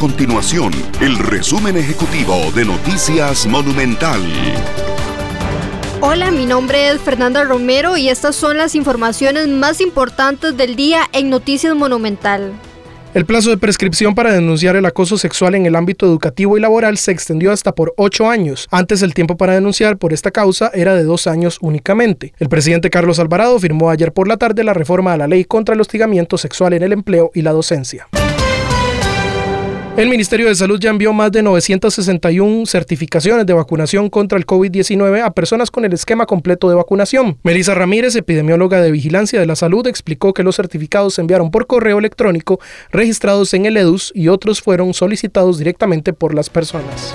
continuación el resumen ejecutivo de Noticias Monumental. Hola, mi nombre es Fernanda Romero y estas son las informaciones más importantes del día en Noticias Monumental. El plazo de prescripción para denunciar el acoso sexual en el ámbito educativo y laboral se extendió hasta por ocho años. Antes el tiempo para denunciar por esta causa era de dos años únicamente. El presidente Carlos Alvarado firmó ayer por la tarde la reforma a la ley contra el hostigamiento sexual en el empleo y la docencia. El Ministerio de Salud ya envió más de 961 certificaciones de vacunación contra el COVID-19 a personas con el esquema completo de vacunación. Melissa Ramírez, epidemióloga de Vigilancia de la Salud, explicó que los certificados se enviaron por correo electrónico registrados en el EDUS y otros fueron solicitados directamente por las personas.